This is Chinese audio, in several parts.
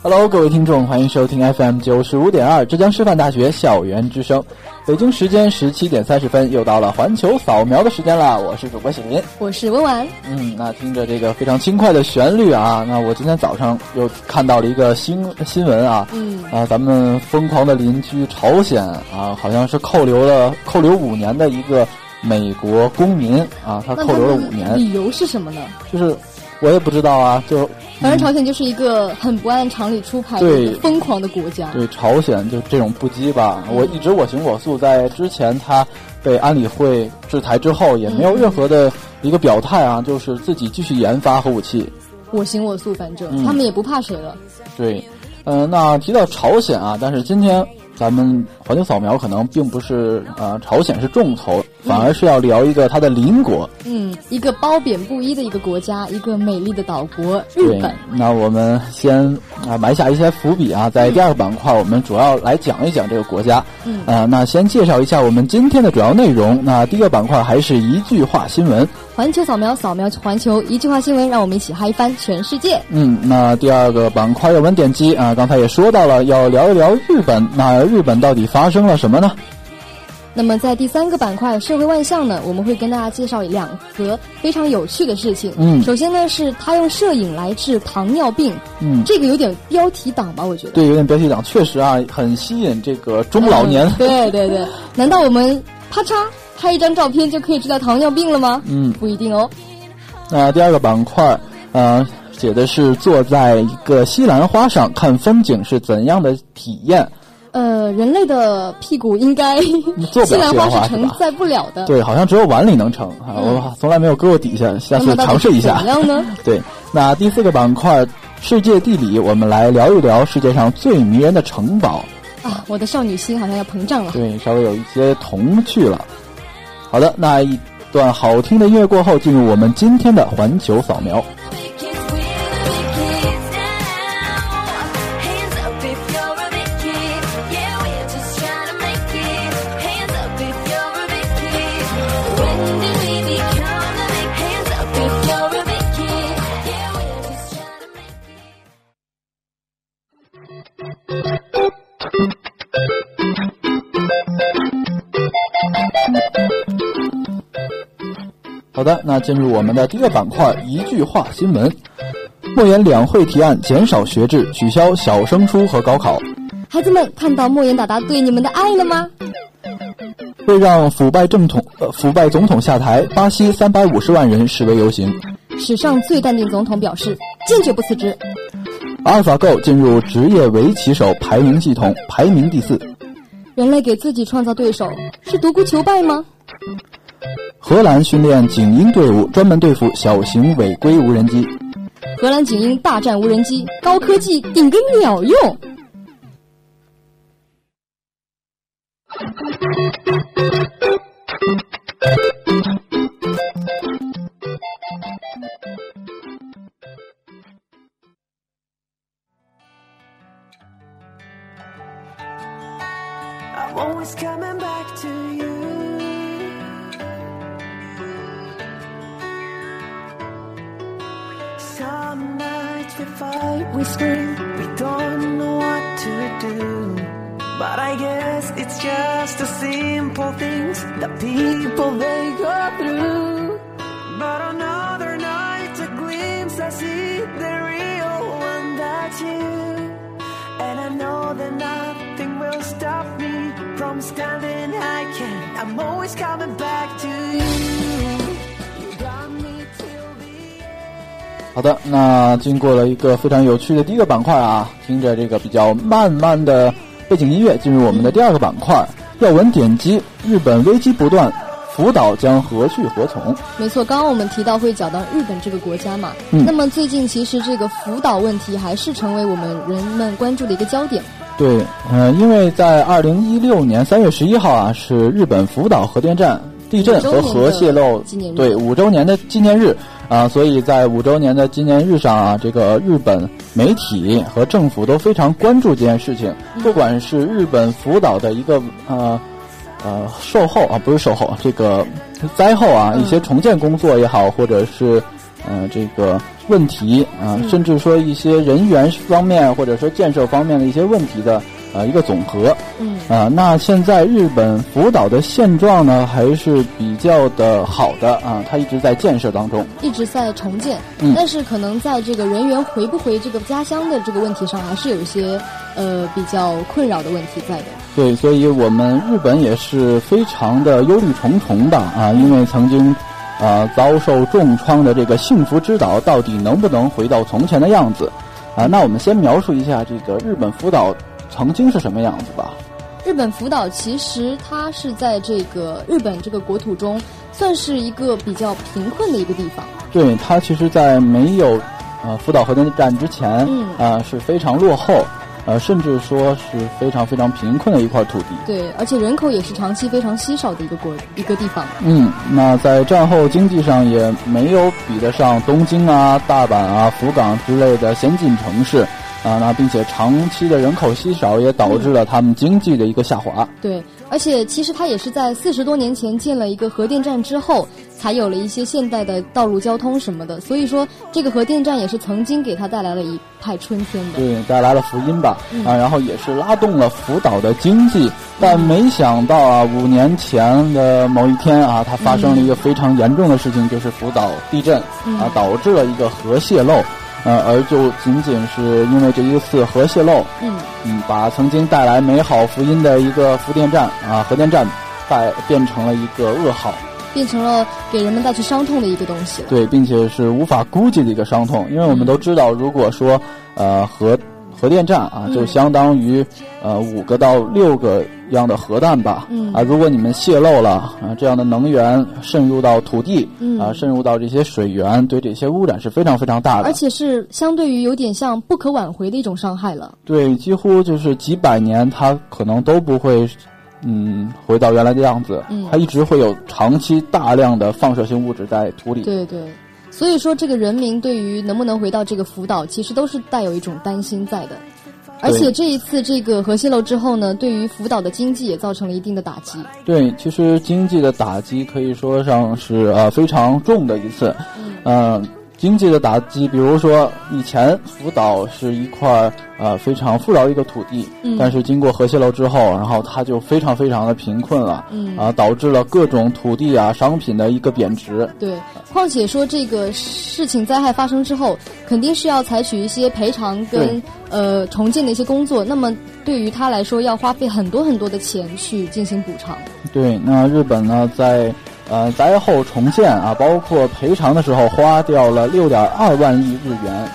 Hello，各位听众，欢迎收听 FM 九十五点二浙江师范大学校园之声。北京时间十七点三十分，又到了环球扫描的时间了。我是主播喜林，我是温婉。嗯，那听着这个非常轻快的旋律啊，那我今天早上又看到了一个新新闻啊，嗯啊，咱们疯狂的邻居朝鲜啊，好像是扣留了扣留五年的一个美国公民啊，他扣留了五年，理由是什么呢？就是我也不知道啊，就。反正朝鲜就是一个很不按常理出牌的疯狂的国家。对朝鲜就这种不羁吧，我一直我行我素。在之前他被安理会制裁之后，也没有任何的一个表态啊，就是自己继续研发核武器。我行我素，反正他们也不怕谁了。对，嗯，那提到朝鲜啊，但是今天。咱们环球扫描可能并不是呃朝鲜是重头，反而是要聊一个它的邻国，嗯，一个褒贬不一的一个国家，一个美丽的岛国日本。那我们先啊埋下一些伏笔啊，在第二个板块我们主要来讲一讲这个国家，嗯啊，那先介绍一下我们今天的主要内容。那第一个板块还是一句话新闻。环球扫描，扫描环球，一句话新闻，让我们一起嗨翻全世界。嗯，那第二个板块要闻点击啊，刚才也说到了，要聊一聊日本。那日本到底发生了什么呢？那么在第三个板块社会万象呢，我们会跟大家介绍两个非常有趣的事情。嗯，首先呢是他用摄影来治糖尿病。嗯，这个有点标题党吧？我觉得。对，有点标题党，确实啊，很吸引这个中老年。对对对，难道我们啪嚓？拍一张照片就可以知道糖尿病了吗？嗯，不一定哦。那第二个板块，呃，写的是坐在一个西兰花上看风景是怎样的体验。呃，人类的屁股应该 西兰花是承载不了的。对，好像只有碗里能盛啊！我从来没有搁过底下，下次尝试一下。怎样呢？对，那第四个板块世界地理，我们来聊一聊世界上最迷人的城堡。啊，我的少女心好像要膨胀了。对，稍微有一些童趣了。好的，那一段好听的音乐过后，进入我们今天的环球扫描。的，那进入我们的第一个板块，一句话新闻。莫言两会提案减少学制，取消小升初和高考。孩子们看到莫言达达对你们的爱了吗？为让腐败正统呃腐败总统下台，巴西三百五十万人示威游行。史上最淡定总统表示坚决不辞职。阿尔法狗进入职业围棋手排名系统，排名第四。人类给自己创造对手是独孤求败吗？荷兰训练警鹰队伍，专门对付小型违规无人机。荷兰警鹰大战无人机，高科技顶个鸟用。We don't know what to do. But I guess it's just the simple things that people they go through. But another night, a glimpse, I see the real one that's you. And I know that nothing will stop me from standing I can. I'm always coming back to You 好的，那经过了一个非常有趣的第一个板块啊，听着这个比较慢慢的背景音乐，进入我们的第二个板块，要闻点击，日本危机不断，福岛将何去何从？没错，刚刚我们提到会讲到日本这个国家嘛，嗯那么最近其实这个福岛问题还是成为我们人们关注的一个焦点。对，呃，因为在二零一六年三月十一号啊，是日本福岛核电站地震和核泄漏纪念日对五周年的纪念日啊、所以在五周年的纪念日上啊，这个日本媒体和政府都非常关注这件事情，不管是日本福岛的一个呃。呃，售后啊，不是售后，这个灾后啊，嗯一些重建工作也好，或者是呃这个问题啊、嗯甚至说一些人员方面或者说建设方面的一些问题的呃一个总和嗯，啊、那现在日本福岛的现状呢，还是比较的好的啊，它一直在建设当中。一直在重建，嗯但是可能在这个人员回不回这个家乡的这个问题上，还是有一些呃比较困扰的问题在的。对，所以我们日本也是非常的忧虑重重的啊，因为曾经，呃，遭受重创的这个幸福之岛到底能不能回到从前的样子？啊，那我们先描述一下这个日本福岛曾经是什么样子吧。日本福岛其实它是在这个日本这个国土中，算是一个比较贫困的一个地方。对，它其实，在没有呃福岛核电站之前，嗯啊、是非常落后，呃，甚至说是非常非常贫困的一块土地。对，而且人口也是长期非常稀少的一个国一个地方。嗯，那在战后经济上也没有比得上东京啊、大阪啊、福冈之类的先进城市啊，那并且长期的人口稀少也导致了他们经济的一个下滑。对，而且其实它也是在四十多年前建了一个核电站之后，才有了一些现代的道路交通什么的。所以说，这个核电站也是曾经给它带来了一派春天的。对，带来了福音吧，嗯啊，然后也是拉动了福岛的经济，但没想到啊，五年前的某一天啊，它发生了一个非常严重的事情，就是福岛地震嗯啊，导致了一个核泄漏，呃，而就仅仅是因为这一次核泄漏，嗯，嗯，把曾经带来美好福音的一个福电站啊，核电站，带变成了一个噩耗，变成了给人们带去伤痛的一个东西了。对，并且是无法估计的一个伤痛，因为我们都知道，如果说呃核核电站啊，嗯。就相当于呃五个到六个样的核弹吧，嗯。啊，如果你们泄漏了啊，这样的能源渗入到土地，嗯。啊，渗入到这些水源，对这些污染是非常非常大的，而且是相对于有点像不可挽回的一种伤害了。对，几乎就是几百年，它可能都不会，嗯，回到原来的样子。嗯。它一直会有长期大量的放射性物质在土里。对对，所以说这个人民对于能不能回到这个福岛，其实都是带有一种担心在的。而且这一次这个核泄漏之后呢，对于福岛的经济也造成了一定的打击。对，其实经济的打击可以说上是呃非常重的一次。嗯、经济的打击，比如说以前福岛是一块儿呃非常富饶一个土地，嗯但是经过核泄漏之后，然后它就非常非常的贫困了，嗯啊、导致了各种土地啊商品的一个贬值。对，况且说这个事情灾害发生之后，肯定是要采取一些赔偿跟呃重建的一些工作。那么对于他来说，要花费很多很多的钱去进行补偿。对，那日本呢，在呃灾后重建啊，包括赔偿的时候，花掉了六点二万亿日元。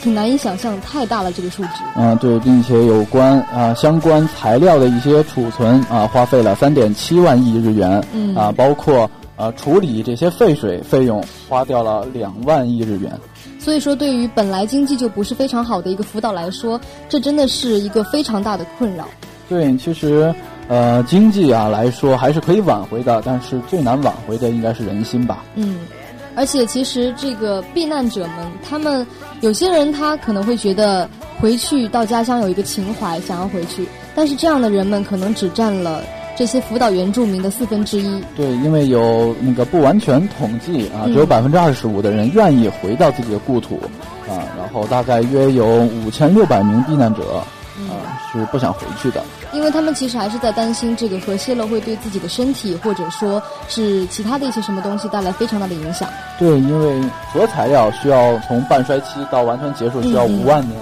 挺难以想象，太大了这个数值。嗯、对，并且有关啊、相关材料的一些储存啊，花费了三点七万亿日元。嗯啊，包括呃处理这些废水费用，花掉了两万亿日元。所以说，对于本来经济就不是非常好的一个福岛来说，这真的是一个非常大的困扰。对，其实呃经济啊来说还是可以挽回的，但是最难挽回的应该是人心吧。嗯，而且其实这个避难者们，他们有些人他可能会觉得回去到家乡有一个情怀，想要回去，但是这样的人们可能只占了这些福岛原住民的四分之一。对，因为有那个不完全统计啊，嗯只有百分之二十五的人愿意回到自己的故土啊，然后大概约有五千六百名避难者啊是不想回去的。因为他们其实还是在担心这个核泄漏会对自己的身体，或者说是其他的一些什么东西带来非常大的影响。对，因为核材料需要从半衰期到完全结束需要五万年。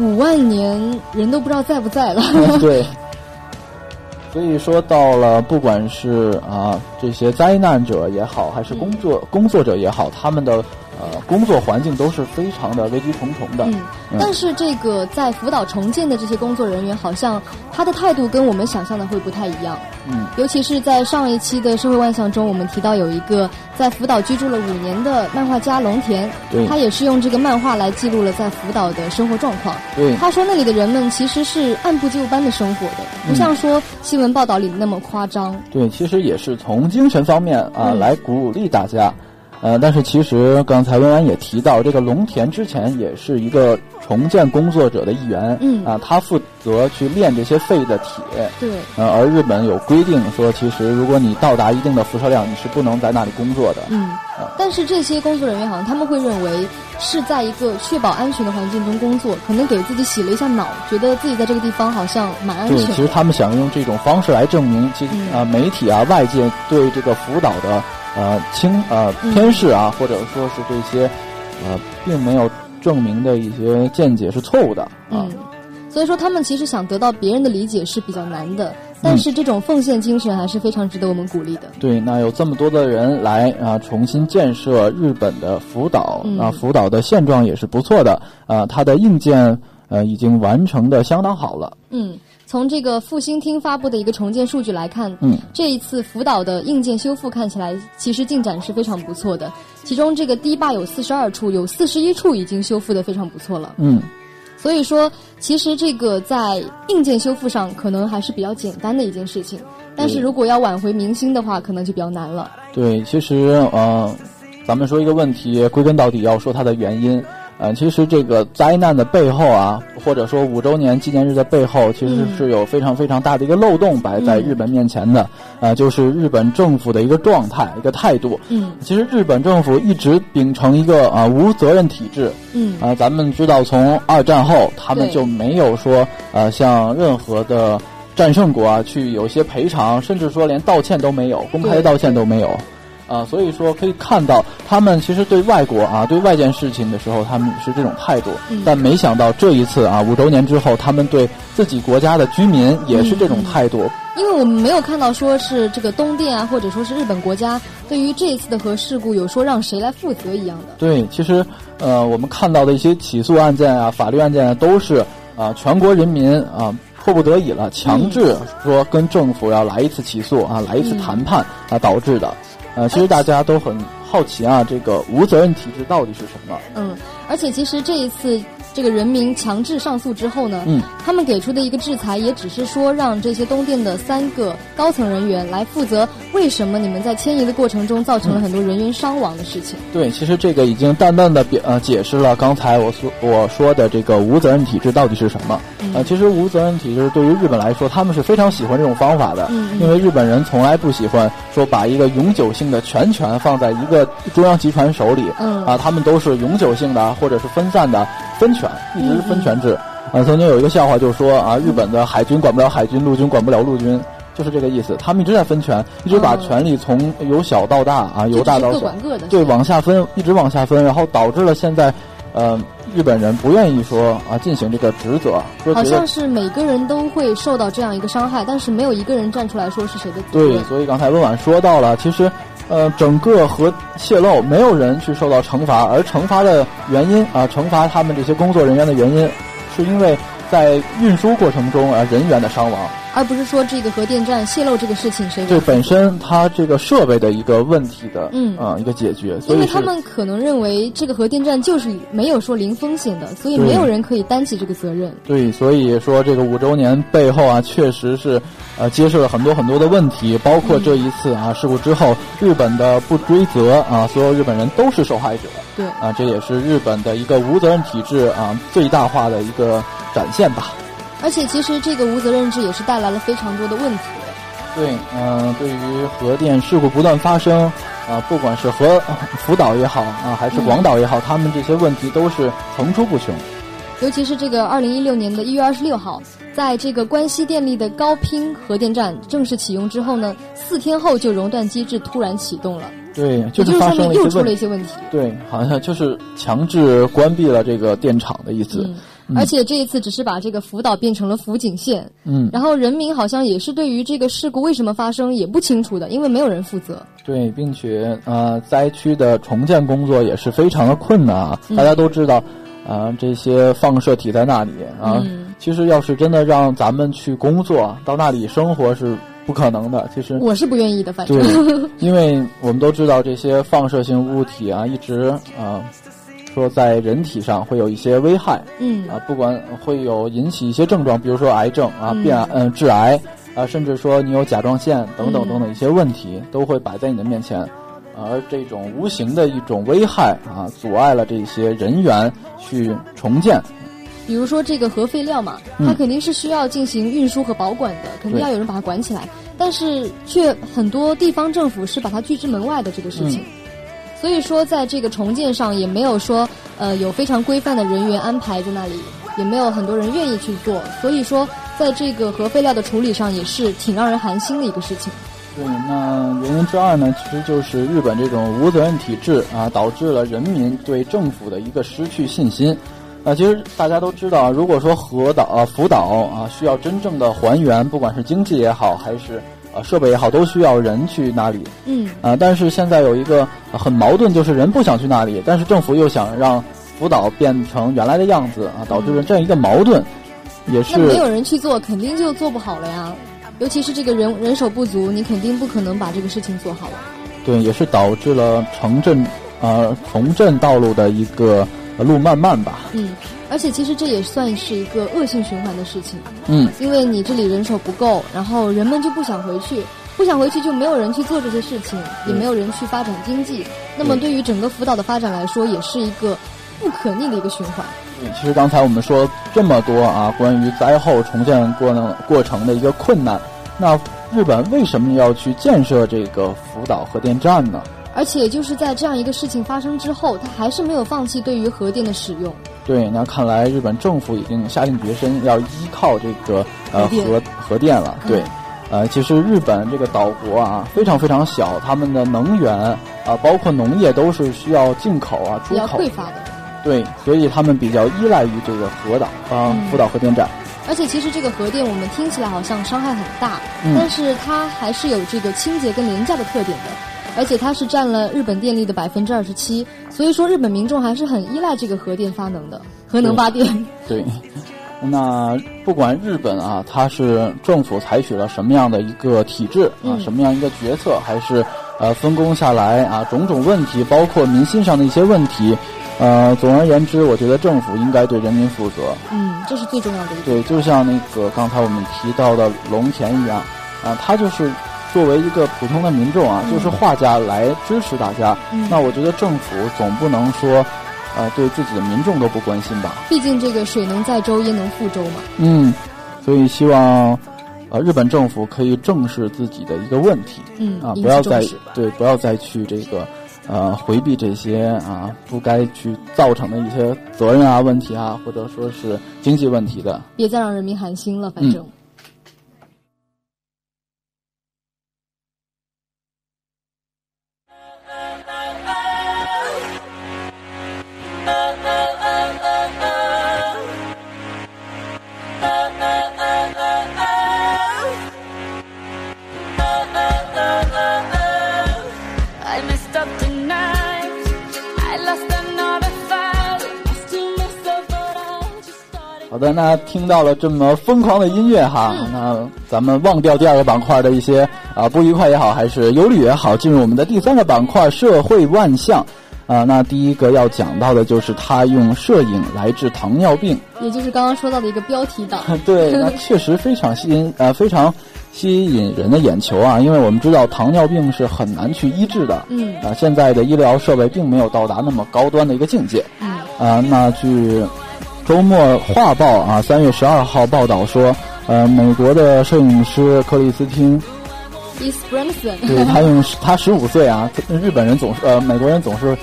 五万年人都不知道在不在了。对，所以说到了，不管是啊这些灾难者也好，还是工作、工作者也好，他们的呃工作环境都是非常的危机重重的。嗯，但是这个在福岛重建的这些工作人员，好像他的态度跟我们想象的会不太一样。嗯，尤其是在上一期的社会万象中，我们提到有一个在福岛居住了五年的漫画家龙田，他也是用这个漫画来记录了在福岛的生活状况。对他说那里的人们其实是按部就班的生活的，不像说新闻报道里那么夸张。对，其实也是从精神方面啊、嗯来鼓励大家。呃，但是其实刚才温安也提到，这个龙田之前也是一个重建工作者的一员。嗯啊，他负责去炼这些废的铁。对，呃，而日本有规定说，其实如果你到达一定的辐射量，你是不能在那里工作的。嗯，呃但是这些工作人员好像他们会认为是在一个确保安全的环境中工作，可能给自己洗了一下脑，觉得自己在这个地方好像蛮安，全的。其实他们想用这种方式来证明，其嗯啊、媒体啊外界对这个福岛的呃轻呃嗯偏视啊，或者说是这些呃并没有证明的一些见解是错误的啊。嗯，所以说他们其实想得到别人的理解是比较难的，但是这种奉献精神还是非常值得我们鼓励的。对，那有这么多的人来啊，重新建设日本的福岛、嗯啊，福岛的现状也是不错的啊，它的硬件呃已经完成的相当好了。嗯，从这个复兴厅发布的一个重建数据来看，嗯，这一次福岛的硬件修复看起来其实进展是非常不错的。其中这个堤坝有四十二处，有四十一处已经修复的非常不错了。嗯，所以说，其实这个在硬件修复上可能还是比较简单的一件事情，但是如果要挽回民心的话，可能就比较难了。对，其实呃，咱们说一个问题，归根到底要说它的原因。呃，其实这个灾难的背后啊，或者说五周年纪念日的背后，其实嗯。是有非常非常大的一个漏洞摆在嗯。日本面前的，呃，就是日本政府的一个状态、一个态度。嗯。其实日本政府一直秉承一个啊、无责任体制，嗯。啊、咱们知道从二战后，他们就没有说呃向任何的战胜国啊去有一些赔偿，甚至说连道歉都没有，公开道歉都没有。啊，所以说可以看到，他们其实对外国啊，对外件事情的时候，他们是这种态度。嗯但没想到这一次啊，五周年之后，他们对自己国家的居民也是这种态度。因为我们没有看到说是这个东电啊，或者说是日本国家对于这一次的核事故有说让谁来负责一样的。对，其实呃，我们看到的一些起诉案件啊、法律案件啊，都是啊、全国人民啊、迫不得已了，强制说跟政府要来一次起诉啊，来一次谈判啊导致的。呃，其实大家都很好奇啊，这个无责任体制到底是什么？嗯，而且其实这一次这个人民强制上诉之后呢，嗯，他们给出的一个制裁也只是说让这些东电的三个高层人员来负责为什么你们在迁移的过程中造成了很多人员伤亡的事情。对，其实这个已经淡淡的表呃解释了刚才我所我说的这个无责任体制到底是什么。呃，其实无责任体制对于日本来说，他们是非常喜欢这种方法的，因为日本人从来不喜欢说把一个永久性的全权放在一个中央集团手里，嗯。啊，他们都是永久性的或者是分散的分权，一直是分权制。嗯呃，曾经有一个笑话就说啊，日本的海军管不了海军，陆军管不了陆军。就是这个意思，他们一直在分权，一直把嗯权力从由小到大啊，由大到小就只是各管，各的，对，往下分，一直往下分，然后导致了现在，呃，日本人不愿意说啊进行这个职责，说好像是每个人都会受到这样一个伤害，但是没有一个人站出来说是谁的责对任，。所以刚才温婉说到了，其实，呃，整个核泄漏没有人去受到惩罚，而惩罚的原因啊，惩罚他们这些工作人员的原因，是因为在运输过程中啊人员的伤亡，而不是说这个核电站泄漏这个事情谁对本身它这个设备的一个问题的，嗯啊一个解决，所以因为他们可能认为这个核电站就是没有说零风险的，所以没有人可以担起这个责任。对，所以说这个五周年背后啊，确实是呃揭示了很多很多的问题，包括这一次啊事故之后，日本的不追责啊，所有日本人都是受害者对，啊，这也是日本的一个无责任体制啊最大化的一个展现吧。而且其实这个无责任制也是带来了非常多的问题。对，嗯、对于核电事故不断发生啊，不管是核 福岛也好啊，还是广岛也好，他们这些问题都是层出不穷。尤其是这个二零一六年的一月二十六号，在这个关西电力的高拼核电站正式启用之后呢，四天后就熔断机制突然启动了，对，就是发就是说明又出生了一些问题。了一些问题。对，好像就是强制关闭了这个电厂的意思。嗯，而且这一次只是把这个福岛变成了福井县，嗯，然后人民好像也是对于这个事故为什么发生也不清楚的，因为没有人负责。对，并且呃，灾区的重建工作也是非常的困难啊。大家都知道，啊，这些放射体在那里啊，其实要是真的让咱们去工作到那里生活是不可能的。其实我是不愿意的，反正对，因为我们都知道这些放射性物体啊，一直啊。说在人体上会有一些危害，嗯。啊，不管会有引起一些症状，比如说癌症啊、变嗯致癌啊，甚至说你有甲状腺等等等等一些问题，都会摆在你的面前，而这种无形的一种危害啊，阻碍了这些人员去重建。比如说这个核废料嘛，它肯定是需要进行运输和保管的，肯定要有人把它管起来，但是却很多地方政府是把它拒之门外的这个事情。所以说，在这个重建上也没有说，呃，有非常规范的人员安排在那里，也没有很多人愿意去做。所以说，在这个核废料的处理上也是挺让人寒心的一个事情。对，那原因之二呢，其实就是日本这种无责任体制啊，导致了人民对政府的一个失去信心。啊，其实大家都知道，如果说核岛啊、福岛啊需要真正的还原，不管是经济也好，还是啊，设备也好，都需要人去那里。嗯。啊，但是现在有一个很矛盾，就是人不想去那里，但是政府又想让福岛变成原来的样子啊，导致了这样一个矛盾，也是。那没有人去做，肯定就做不好了呀。尤其是这个人人手不足，你肯定不可能把这个事情做好了。对，也是导致了城镇呃重镇道路的一个路漫漫吧。嗯。而且其实这也算是一个恶性循环的事情，嗯，因为你这里人手不够，然后人们就不想回去，不想回去就没有人去做这些事情，也没有人去发展经济，那么对于整个福岛的发展来说，也是一个不可逆的一个循环。对，其实刚才我们说这么多啊，关于灾后重建过程过程的一个困难，那日本为什么要去建设这个福岛核电站呢？而且就是在这样一个事情发生之后，他还是没有放弃对于核电的使用。对，那看来日本政府已经下定决心要依靠这个呃核核电了。对，呃，其实日本这个岛国啊非常非常小，他们的能源啊包括农业都是需要进口啊出口。匮乏的。对，所以他们比较依赖于这个核岛啊福岛核电站。而且其实这个核电我们听起来好像伤害很大，嗯、但是它还是有这个清洁跟廉价的特点的。而且它是占了日本电力的百分之二十七，所以说日本民众还是很依赖这个核电发能的，核能发电。对，那不管日本啊，它是政府采取了什么样的一个体制啊，什么样一个决策，还是呃分工下来啊，种种问题，包括民心上的一些问题，呃，总而言之，我觉得政府应该对人民负责。嗯，这是最重要的一点。对，就像那个刚才我们提到的龙田一样啊，他就是。作为一个普通的民众啊，就是画家来支持大家，那我觉得政府总不能说，呃，对自己的民众都不关心吧？毕竟这个水能载舟，焉能覆舟嘛。嗯，所以希望，呃，日本政府可以正视自己的一个问题，嗯啊，不要再对，不要再去这个，呃，回避这些啊不该去造成的一些责任啊问题啊，或者说是经济问题的。别再让人民寒心了，反正。好听到了这么疯狂的音乐哈，那咱们忘掉第二个板块的一些啊不愉快也好，还是忧虑也好，进入我们的第三个板块——社会万象。啊，那第一个要讲到的就是他用摄影来治糖尿病，也就是刚刚说到的一个标题党。对，那确实非常吸引呃非常吸引人的眼球啊，因为我们知道糖尿病是很难去医治的。嗯。啊，现在的医疗设备并没有到达那么高端的一个境界。嗯。啊，那据。周末画报啊，三月十二号报道说，呃，美国的摄影师克里斯汀，对他用他十五岁啊，日本人总是呃，美国人总是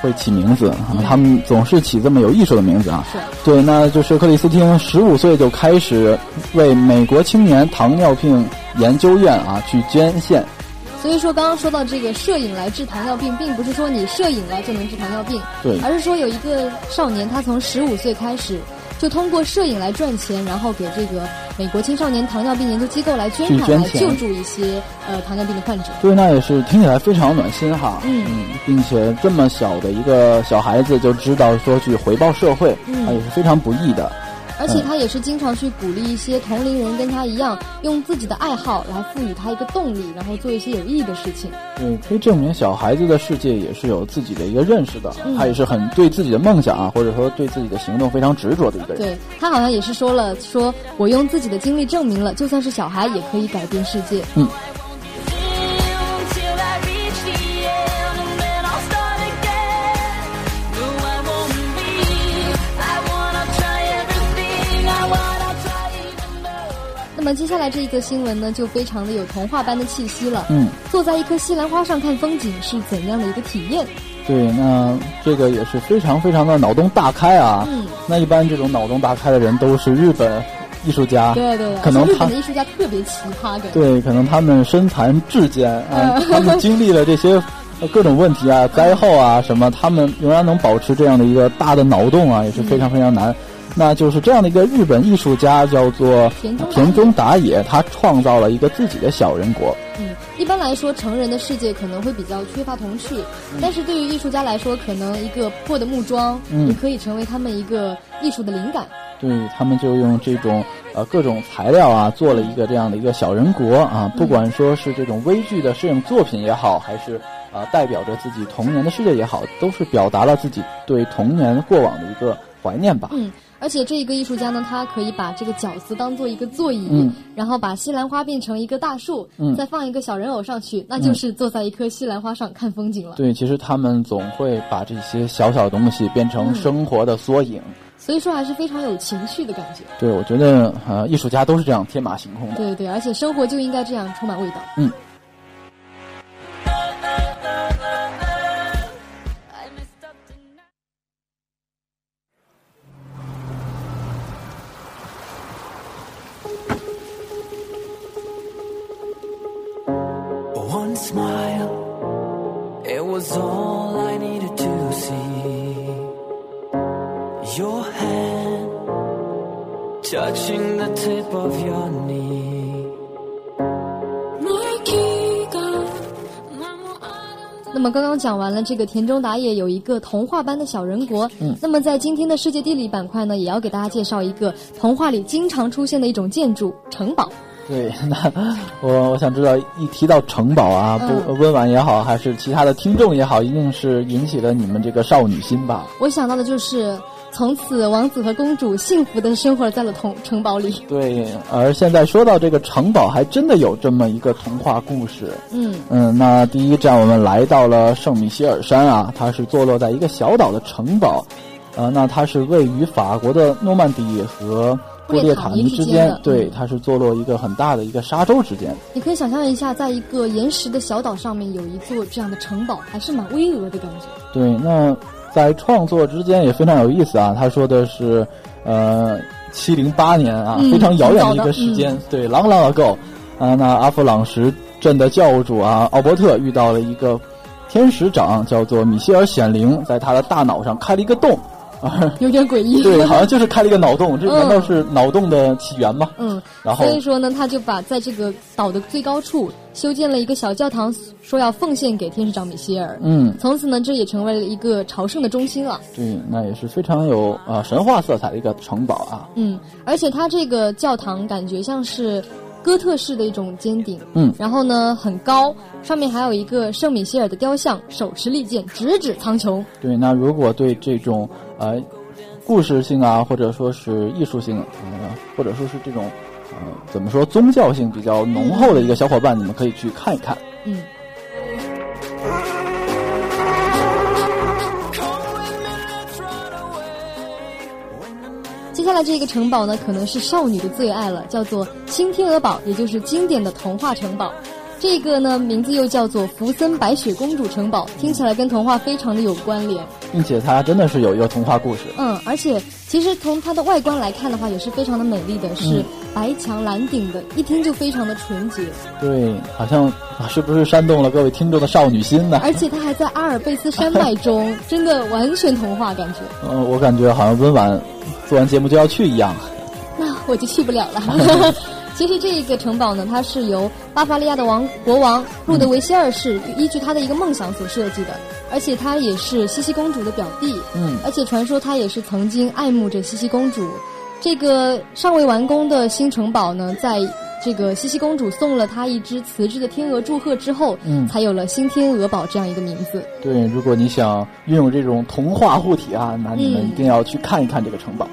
会起名字啊，他们总是起这么有艺术的名字啊。是。对，那就是克里斯汀十五岁就开始为美国青年糖尿病研究院啊去捐献。所以说，刚刚说到这个摄影来治糖尿病，并不是说你摄影了就能治糖尿病，对，而是说有一个少年，他从十五岁开始就通过摄影来赚钱，然后给这个美国青少年糖尿病研究机构来捐款，来救助一些呃糖尿病的患者。对，那也是听起来非常暖心哈。嗯并且这么小的一个小孩子就知道说去回报社会，嗯啊，也是非常不易的。而且他也是经常去鼓励一些同龄人跟他一样，用自己的爱好来赋予他一个动力，然后做一些有意义的事情。对，可以证明小孩子的世界也是有自己的一个认识的，嗯他也是很对自己的梦想啊，或者说对自己的行动非常执着的一个人。对他好像也是说了，说我用自己的经历证明了，就算是小孩也可以改变世界。Till 么接下来这一个新闻呢，就非常的有童话般的气息了。嗯，坐在一棵西兰花上看风景是怎样的一个体验？对，那这个也是非常非常的脑洞大开啊。嗯，那一般这种脑洞大开的人都是日本艺术家，对对对，可能他而且日本的艺术家特别奇葩，感觉。对，可能他们身残志坚啊，嗯他们经历了这些呃各种问题啊、灾后啊什么，他们仍然能保持这样的一个大的脑洞啊，也是非常非常难。那就是这样的一个日本艺术家，叫做田中达也他创造了一个自己的小人国。嗯，一般来说，成人的世界可能会比较缺乏童趣，但是对于艺术家来说，可能一个破的木桩，嗯也可以成为他们一个艺术的灵感。对他们就用这种呃各种材料啊，做了一个这样的一个小人国啊，不管说是这种微距的摄影作品也好，还是啊、代表着自己童年的世界也好，都是表达了自己对童年过往的一个怀念吧。嗯，而且这一个艺术家呢，他可以把这个饺子当做一个座椅，嗯然后把西兰花变成一个大树，嗯再放一个小人偶上去，那就是坐在一棵西兰花上看风景了。对，其实他们总会把这些小小的东西变成生活的缩影。所以说还是非常有情趣的感觉。对，我觉得呃，艺术家都是这样天马行空的。对对对，而且生活就应该这样充满味道。嗯。Smile, it was all I needed to see. Your hand touching the tip of your knee. 那么刚刚讲完了这个田中达野有一个童话般的小人国，嗯那么在今天的世界地理板块呢，也要给大家介绍一个童话里经常出现的一种建筑——城堡。对，那我我想知道，一提到城堡啊，不嗯温婉也好，还是其他的听众也好，一定是引起了你们这个少女心吧？我想到的就是，从此王子和公主幸福的生活在了同城堡里。对，而现在说到这个城堡，还真的有这么一个童话故事。嗯嗯，那第一站我们来到了圣米歇尔山啊，它是坐落在一个小岛的城堡，呃，那它是位于法国的诺曼底和布列塔尼之间对嗯，它是坐落一个很大的一个沙洲之间。你可以想象一下，在一个岩石的小岛上面有一座这样的城堡，还是蛮巍峨的感觉。对，那在创作之间也非常有意思啊。他说的是，呃，七零八年啊，嗯非常遥远的一个时间，对，long long ago，啊，那阿弗朗什镇的教主啊，奥伯特遇到了一个天使长，叫做米歇尔显灵，在他的大脑上开了一个洞，啊，有点诡异。对，好像就是开了一个脑洞，这嗯难道是脑洞的起源吗？嗯，然后所以说呢，他就把在这个岛的最高处修建了一个小教堂，说要奉献给天使长米歇尔。嗯，从此呢，这也成为了一个朝圣的中心了。对，那也是非常有啊、呃神话色彩的一个城堡啊。嗯，而且它这个教堂感觉像是哥特式的一种尖顶，嗯然后呢很高，上面还有一个圣米歇尔的雕像，手持利剑直指苍穹。对，那如果对这种呃故事性啊，或者说是艺术性，呃，或者说是这种呃怎么说宗教性比较浓厚的一个小伙伴，你们可以去看一看。嗯，下来这个城堡呢，可能是少女的最爱了，叫做新天鹅堡，也就是经典的童话城堡。这个呢，名字又叫做福森白雪公主城堡，听起来跟童话非常的有关联。并且它真的是有一个童话故事。嗯，而且其实从它的外观来看的话，也是非常的美丽的，是嗯白墙蓝顶的，一听就非常的纯洁。对，好像啊是不是煽动了各位听众的少女心呢？而且它还在阿尔卑斯山脉中，真的完全童话感觉。嗯，我感觉好像温婉做完节目就要去一样。那我就去不了了。其实这个城堡呢，它是由巴伐利亚的王国王路德维希二世依据他的一个梦想所设计的，而且他也是茜茜公主的表弟，嗯而且传说他也是曾经爱慕着茜茜公主。这个尚未完工的新城堡呢，在这个茜茜公主送了他一只瓷质的天鹅祝贺之后，嗯才有了新天鹅堡这样一个名字。对，如果你想拥有这种童话护体啊，那你们嗯一定要去看一看这个城堡。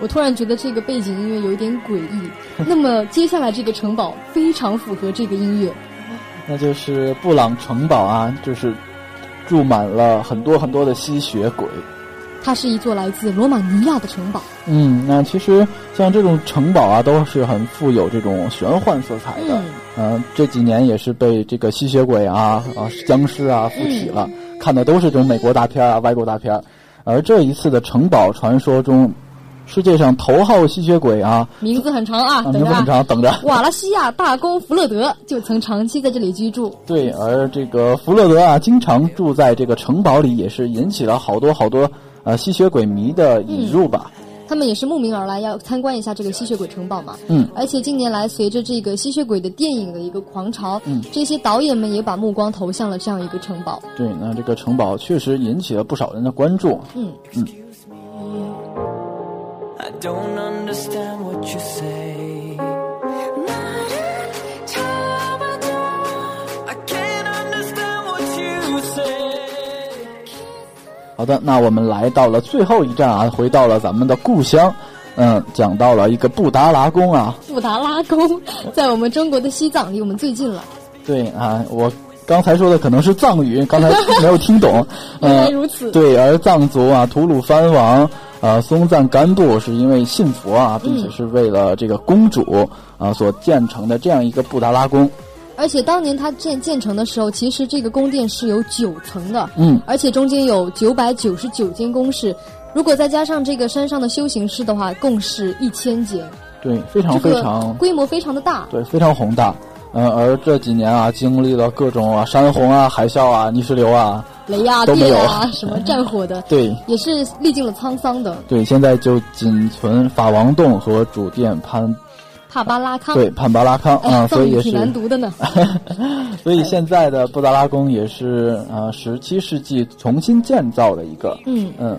我突然觉得这个背景音乐有一点诡异。那么接下来这个城堡非常符合这个音乐。那就是布朗城堡啊，就是住满了很多很多的吸血鬼。它是一座来自罗马尼亚的城堡。嗯，那其实像这种城堡啊，都是很富有这种玄幻色彩的。嗯嗯、这几年也是被这个吸血鬼啊、啊僵尸啊附体了，看的都是这种美国大片啊、外国大片儿。而这一次的城堡传说中，世界上头号吸血鬼啊，名字很长啊。名字很长，等着。瓦拉西亚大公弗勒德就曾长期在这里居住。对，而这个弗勒德啊，经常住在这个城堡里，也是引起了好多好多呃吸血鬼迷的引入吧。他们也是慕名而来，要参观一下这个吸血鬼城堡嘛。嗯，而且近年来，随着这个吸血鬼的电影的一个狂潮，嗯这些导演们也把目光投向了这样一个城堡。对，那这个城堡确实引起了不少人的关注。嗯，I don't understand what you say. I can't understand what you say. 好的，那我们来到了最后一站啊，回到了咱们的故乡。嗯，讲到了一个布达拉宫啊。布达拉宫 在我们中国的西藏，离我们最近了。对啊，我刚才说的可能是藏语，刚才没有听懂。原呃来如此。对，而藏族啊，吐鲁番王啊，松赞干布是因为信佛啊，并且是为了这个公主啊所建成的这样一个布达拉宫。而且当年它建建成的时候，其实这个宫殿是有九层的，嗯，而且中间有九百九十九间宫室，如果再加上这个山上的修行室的话，共是一千间，对，非常这个非常规模非常的大。对，非常宏大。嗯、而这几年啊，经历了各种啊山洪啊、海啸啊、泥石流啊，雷啊、都没有电啊、什么战火的，对也是历尽了沧桑的。对，现在就仅存法王洞和主殿潘帕巴拉康，对潘巴拉康啊、所以也是难读的呢。所以现在的布达拉宫也是啊十七世纪重新建造的一个，嗯，嗯，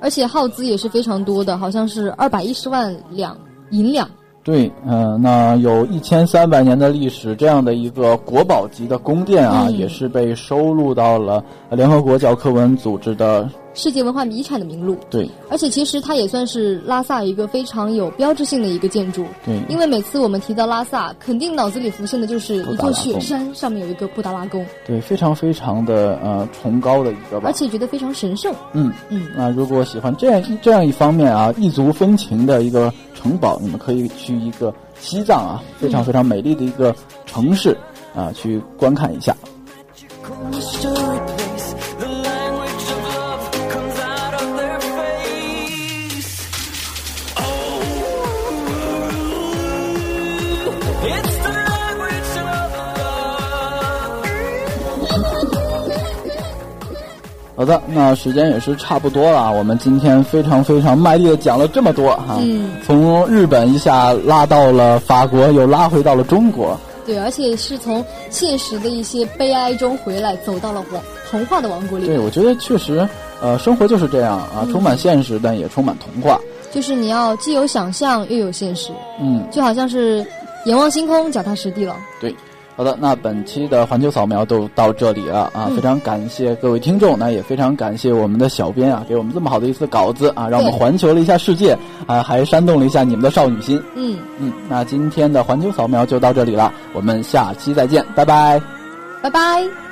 而且耗资也是非常多的，好像是二百一十万两银两。对，嗯、那有一千三百年的历史，这样的一个国宝级的宫殿啊，嗯。也是被收录到了联合国教科文组织的世界文化遗产的名录，对。而且其实它也算是拉萨一个非常有标志性的一个建筑。对，因为每次我们提到拉萨，肯定脑子里浮现的就是一座雪山，上面有一个布达拉宫，对非常非常的呃崇高的一个吧。而，且觉得非常神圣。嗯。嗯，那如果喜欢这样一这样一方面啊，异族风情的一个城堡，你们可以去一个西藏啊，非常非常美丽的一个城市啊，去观看一下。好的，那时间也是差不多了，我们今天非常非常卖力的讲了这么多哈，嗯从日本一下拉到了法国，又拉回到了中国，对，而且是从现实的一些悲哀中回来，走到了王童话的王国里。对我觉得确实，呃，生活就是这样啊，充满现实，但也充满童话，就是你要既有想象又有现实，嗯，就好像是眼望星空，脚踏实地了。对。好的，那本期的环球扫描都到这里了啊！嗯非常感谢各位听众，那也非常感谢我们的小编啊，给我们这么好的一次稿子啊，让我们环球了一下世界啊，还煽动了一下你们的少女心。嗯，嗯，那今天的环球扫描就到这里了，我们下期再见，拜拜。拜拜。